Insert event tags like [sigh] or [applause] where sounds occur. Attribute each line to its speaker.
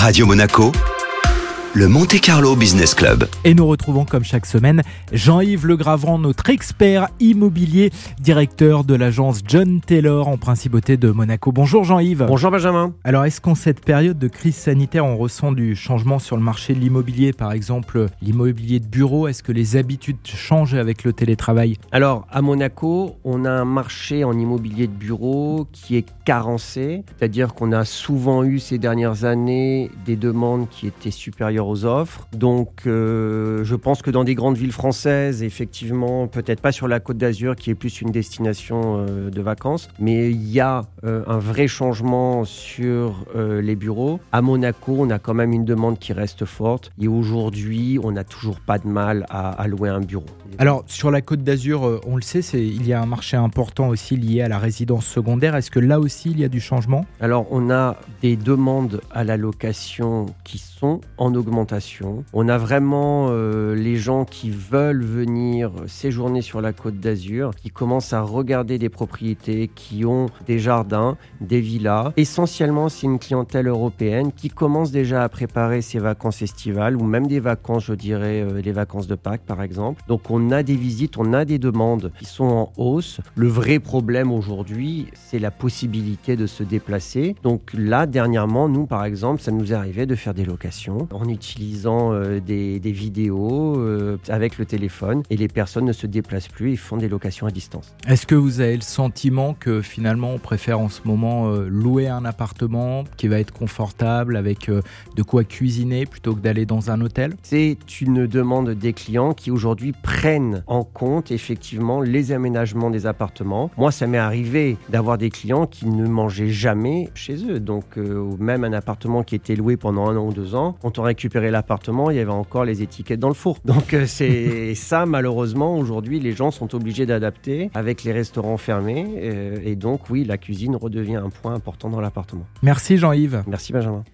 Speaker 1: Radio Monaco, le Monte Carlo Business Club.
Speaker 2: Et nous retrouvons comme chaque semaine Jean-Yves Legravant, notre expert immobilier, directeur de l'agence John Taylor en principauté de Monaco. Bonjour Jean-Yves.
Speaker 3: Bonjour Benjamin.
Speaker 2: Alors est-ce qu'en cette période de crise sanitaire, on ressent du changement sur le marché de l'immobilier? Par exemple, l'immobilier de bureau, est-ce que les habitudes changent avec le télétravail?
Speaker 3: Alors à Monaco, on a un marché en immobilier de bureau qui est carencé, c'est-à-dire qu'on a souvent eu ces dernières années des demandes qui étaient supérieures aux offres. Donc euh, je pense que dans des grandes villes françaises, effectivement, peut-être pas sur la côte d'Azur qui est plus une destination euh, de vacances, mais il y a euh, un vrai changement sur les bureaux. À Monaco, on a quand même une demande qui reste forte et aujourd'hui, on n'a toujours pas de mal à, à, louer un bureau.
Speaker 2: Alors sur la côte d'Azur, on le sait, il y a un marché important aussi lié à la résidence secondaire. Est-ce que là aussi il y a du changement?
Speaker 3: Alors on a des demandes à la location qui sont en augmentation on a vraiment euh, les gens qui veulent venir séjourner sur la côte d'Azur, qui commencent à regarder des propriétés, qui ont des jardins, des villas. Essentiellement, c'est une clientèle européenne qui commence déjà à préparer ses vacances estivales ou même des vacances, je dirais, euh, les vacances de Pâques par exemple. Donc on a des visites, on a des demandes qui sont en hausse. Le vrai problème aujourd'hui, c'est la possibilité de se déplacer. Donc là, dernièrement, nous par exemple, ça nous est arrivé de faire des locations utilisant euh, des, vidéos euh, avec le téléphone et les personnes ne se déplacent plus, ils font des locations à distance.
Speaker 2: Est-ce que vous avez le sentiment que finalement on préfère en ce moment euh, louer un appartement qui va être confortable avec de quoi cuisiner plutôt que d'aller dans un hôtel?
Speaker 3: C'est une demande des clients qui aujourd'hui prennent en compte effectivement les aménagements des appartements. Moi, ça m'est arrivé d'avoir des clients qui ne mangeaient jamais chez eux. Donc, même un appartement qui était loué pendant un an ou deux ans, on récupère l'appartement, il y avait encore les étiquettes dans le four. [laughs] Donc euh, c'est [laughs] ça, malheureusement, aujourd'hui, les gens sont obligés d'adapter avec les restaurants fermés. Euh, et donc, oui, la cuisine redevient un point important dans l'appartement.
Speaker 2: Merci Jean-Yves.
Speaker 3: Merci Benjamin.